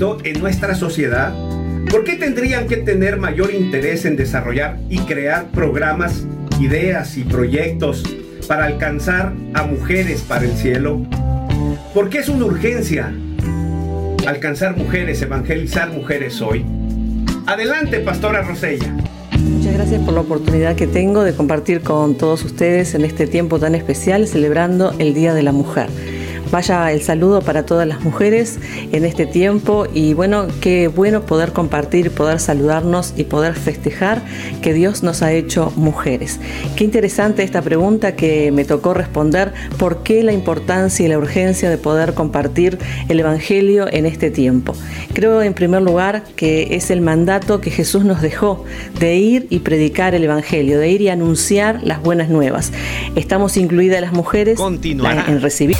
en nuestra sociedad? ¿Por qué tendrían que tener mayor interés en desarrollar y crear programas, ideas y proyectos para alcanzar a mujeres para el cielo? ¿Por qué es una urgencia alcanzar mujeres, evangelizar mujeres hoy? Adelante, Pastora Rosella. Muchas gracias por la oportunidad que tengo de compartir con todos ustedes en este tiempo tan especial celebrando el Día de la Mujer. Vaya el saludo para todas las mujeres en este tiempo y bueno, qué bueno poder compartir, poder saludarnos y poder festejar que Dios nos ha hecho mujeres. Qué interesante esta pregunta que me tocó responder, ¿por qué la importancia y la urgencia de poder compartir el Evangelio en este tiempo? Creo en primer lugar que es el mandato que Jesús nos dejó de ir y predicar el Evangelio, de ir y anunciar las buenas nuevas. Estamos incluidas las mujeres en recibir.